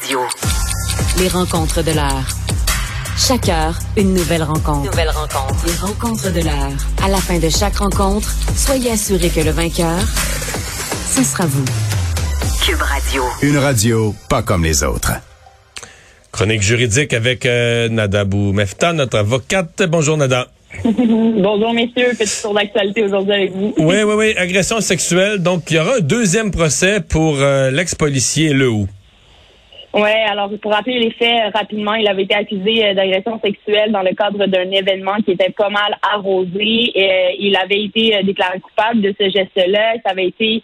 Radio. Les rencontres de l'heure. Chaque heure, une nouvelle rencontre. Nouvelle rencontre. Les rencontres de l'heure. À la fin de chaque rencontre, soyez assurés que le vainqueur, ce sera vous. Cube Radio. Une radio pas comme les autres. Chronique juridique avec euh, Nada Boumefta, notre avocate. Bonjour Nada. Bonjour messieurs, petit tour d'actualité aujourd'hui avec vous. Oui, oui, oui, agression sexuelle. Donc, il y aura un deuxième procès pour euh, l'ex-policier Lehoux. Ouais, alors pour rappeler les faits euh, rapidement, il avait été accusé euh, d'agression sexuelle dans le cadre d'un événement qui était pas mal arrosé. Et, euh, il avait été déclaré coupable de ce geste-là. Ça avait été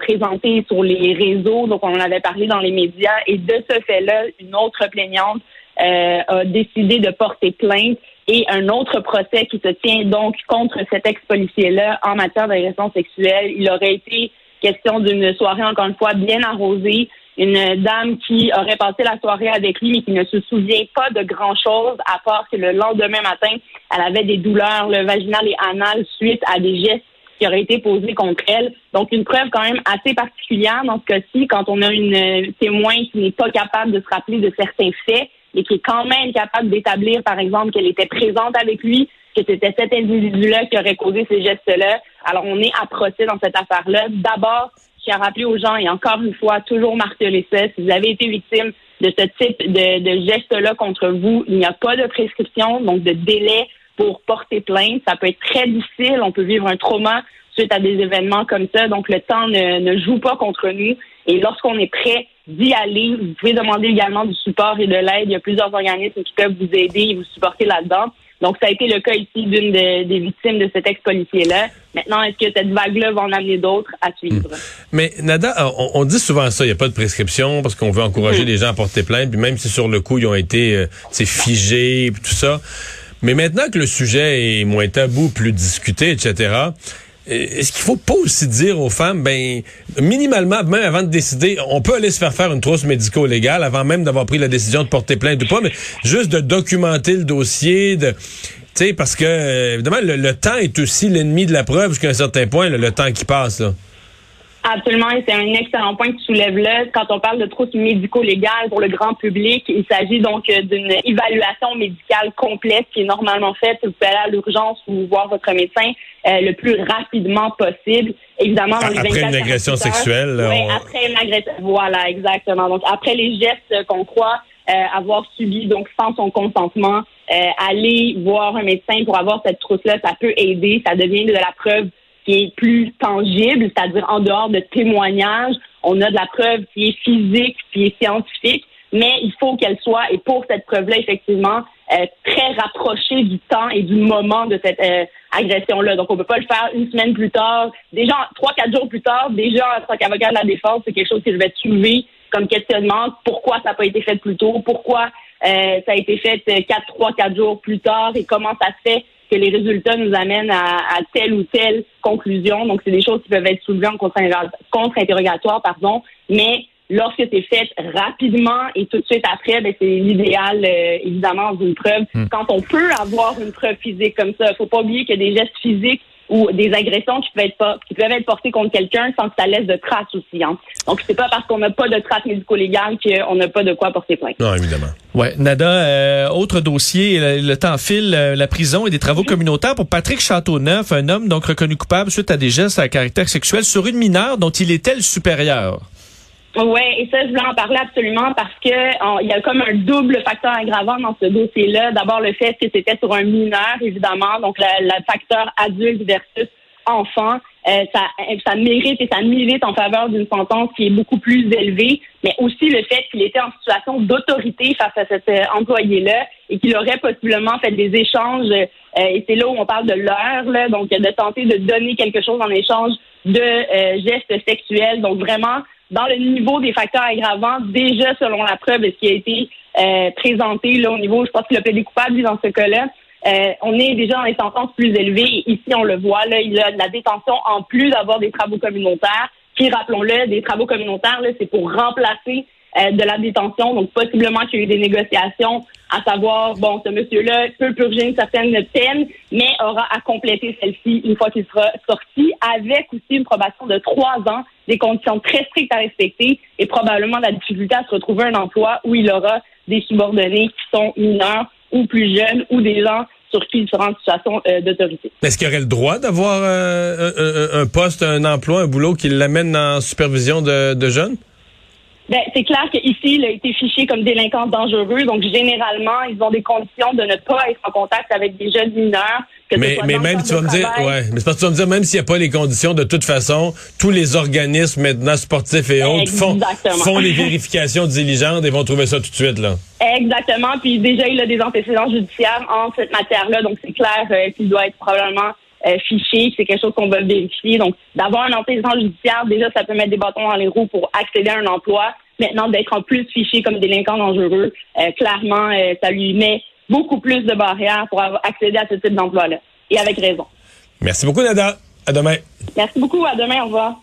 présenté sur les réseaux, donc on en avait parlé dans les médias. Et de ce fait-là, une autre plaignante a décidé de porter plainte et un autre procès qui se tient donc contre cet ex-policier-là en matière d'agression sexuelle. Il aurait été question d'une soirée, encore une fois, bien arrosée. Une dame qui aurait passé la soirée avec lui, mais qui ne se souvient pas de grand-chose, à part que le lendemain matin, elle avait des douleurs le vaginales et anales suite à des gestes qui auraient été posés contre elle. Donc, une preuve quand même assez particulière dans ce cas-ci, quand on a une euh, témoin qui n'est pas capable de se rappeler de certains faits et qui est quand même capable d'établir, par exemple, qu'elle était présente avec lui, que c'était cet individu-là qui aurait causé ces gestes-là. Alors, on est à procès dans cette affaire-là. D'abord, rappeler aux gens, et encore une fois, toujours marteler ça, si vous avez été victime de ce type de, geste-là contre vous, il n'y a pas de prescription, donc de délai pour porter plainte. Ça peut être très difficile. On peut vivre un trauma suite à des événements comme ça. Donc, le temps ne joue pas contre nous. Et lorsqu'on est prêt d'y aller, vous pouvez demander également du support et de l'aide. Il y a plusieurs organismes qui peuvent vous aider et vous supporter là-dedans. Donc, ça a été le cas ici d'une de- des victimes de cet ex-policier-là. Maintenant, est-ce que cette vague-là va en amener d'autres à suivre? Mais Nada, on, on dit souvent ça, il n'y a pas de prescription parce qu'on veut encourager les gens à porter plainte, puis même si sur le coup, ils ont été euh, figés, puis tout ça. Mais maintenant que le sujet est moins tabou, plus discuté, etc., est-ce qu'il faut pas aussi dire aux femmes, ben, minimalement, même avant de décider, on peut aller se faire faire une trousse médico-légale avant même d'avoir pris la décision de porter plainte ou pas, mais juste de documenter le dossier, de, tu sais, parce que, euh, évidemment, le, temps est aussi l'ennemi de la preuve jusqu'à un certain point, le temps qui passe, là. Absolument, et c'est un excellent point que tu soulèves là. Quand on parle de trousse médico-légale pour le grand public, il s'agit donc euh, d'une évaluation médicale complète qui est normalement faite. Vous pouvez aller à l'urgence ou voir votre médecin euh, le plus rapidement possible. Évidemment, dans les Après 24 une agression 48 heures. sexuelle, on- après une agression. Voilà, exactement. Donc, après les gestes qu'on croit euh, avoir subis, donc sans son consentement, euh, aller voir un médecin pour avoir cette trousse-là, ça peut aider. Ça devient de la preuve qui est plus tangible, c'est-à-dire en dehors de témoignages, on a de la preuve qui est physique, qui est scientifique, mais il faut qu'elle soit, et pour cette preuve-là, effectivement, euh, très rapprochée du temps et du moment de cette euh, agression-là. Donc, on peut pas le faire une semaine plus tard. Déjà, trois, quatre jours plus tard, déjà, en tant qu'avocat de la défense, c'est quelque chose que je vais soulever comme questionnement. Pourquoi ça n'a pas été fait plus tôt? Pourquoi euh, ça a été fait euh, quatre, trois, quatre jours plus tard? Et comment ça se fait que les résultats nous amènent à, à telle ou telle conclusion. Donc, c'est des choses qui peuvent être soulevées en contre- contre-interrogatoire, pardon. Mais lorsque c'est fait rapidement et tout de suite après, ben, c'est l'idéal, euh, évidemment, d'une preuve. Quand on peut avoir une preuve physique comme ça, il faut pas oublier qu'il y a des gestes physiques ou des agressions qui peuvent être pas, qui peuvent être portées contre quelqu'un sans que ça laisse de traces aussi. Hein. Donc, c'est pas parce qu'on n'a pas de traces médico-légales qu'on n'a pas de quoi porter plainte. Non, évidemment. Ouais, Nada, euh, autre dossier, le, le temps file, euh, la prison et des travaux communautaires pour Patrick Châteauneuf, un homme donc reconnu coupable suite à des gestes à caractère sexuel sur une mineure dont il était le supérieur. Oui, et ça, je voulais en parler absolument parce que il y a comme un double facteur aggravant dans ce dossier-là. D'abord, le fait que c'était sur un mineur, évidemment, donc le, facteur adulte versus enfant. Euh, ça, mérite et ça milite en faveur d'une sentence qui est beaucoup plus élevée, mais aussi le fait qu'il était en situation d'autorité face à cet euh, employé-là et qu'il aurait possiblement fait des échanges, euh, et c'est là où on parle de l'heure, donc de tenter de donner quelque chose en échange de gestes sexuels. Donc vraiment, dans le niveau des facteurs aggravants, déjà selon la preuve ce qui a été euh, présenté là, au niveau, je pense qu'il a plaidé coupable dans ce cas-là, euh, on est déjà dans les sentences plus élevées. Ici, on le voit, là, il a de la détention en plus d'avoir des travaux communautaires. Qui, rappelons-le, des travaux communautaires, c'est pour remplacer euh, de la détention. Donc, possiblement qu'il y a eu des négociations à savoir, bon, ce monsieur-là peut purger une certaine peine, mais aura à compléter celle-ci une fois qu'il sera sorti, avec aussi une probation de trois ans, des conditions très strictes à respecter et probablement la difficulté à se retrouver un emploi où il aura des subordonnés qui sont mineurs ou plus jeunes ou des gens sur qui il sera en situation euh, d'autorité. Est-ce qu'il aurait le droit d'avoir euh, un, poste, un emploi, un boulot qui l'amène en supervision de jeunes? Ben, c'est clair qu'ici, il a été fiché comme délinquant dangereux. Donc, généralement, ils ont des conditions de ne pas être en contact avec des jeunes mineurs. que Mais, mais même, tu vas me dire, ouais, mais parce que tu vas me dire, même s'il n'y a pas les conditions, de toute façon, tous les organismes maintenant sportifs et autres font, font les vérifications diligentes et vont trouver ça tout de suite, là. Exactement. Puis déjà, il a des antécédents judiciaires en cette matière-là. Donc, c'est clair euh, qu'il doit être probablement euh, fiché, que c'est quelque chose qu'on va vérifier. Donc, d'avoir un antécédent judiciaire, déjà, ça peut mettre des bâtons dans les roues pour accéder à un emploi. Maintenant, d'être en plus fiché comme délinquant dangereux, euh, clairement, euh, ça lui met beaucoup plus de barrières pour avoir accéder à ce type d'emploi-là. Et avec raison. Merci beaucoup, Nada. À demain. Merci beaucoup. À demain. Au revoir.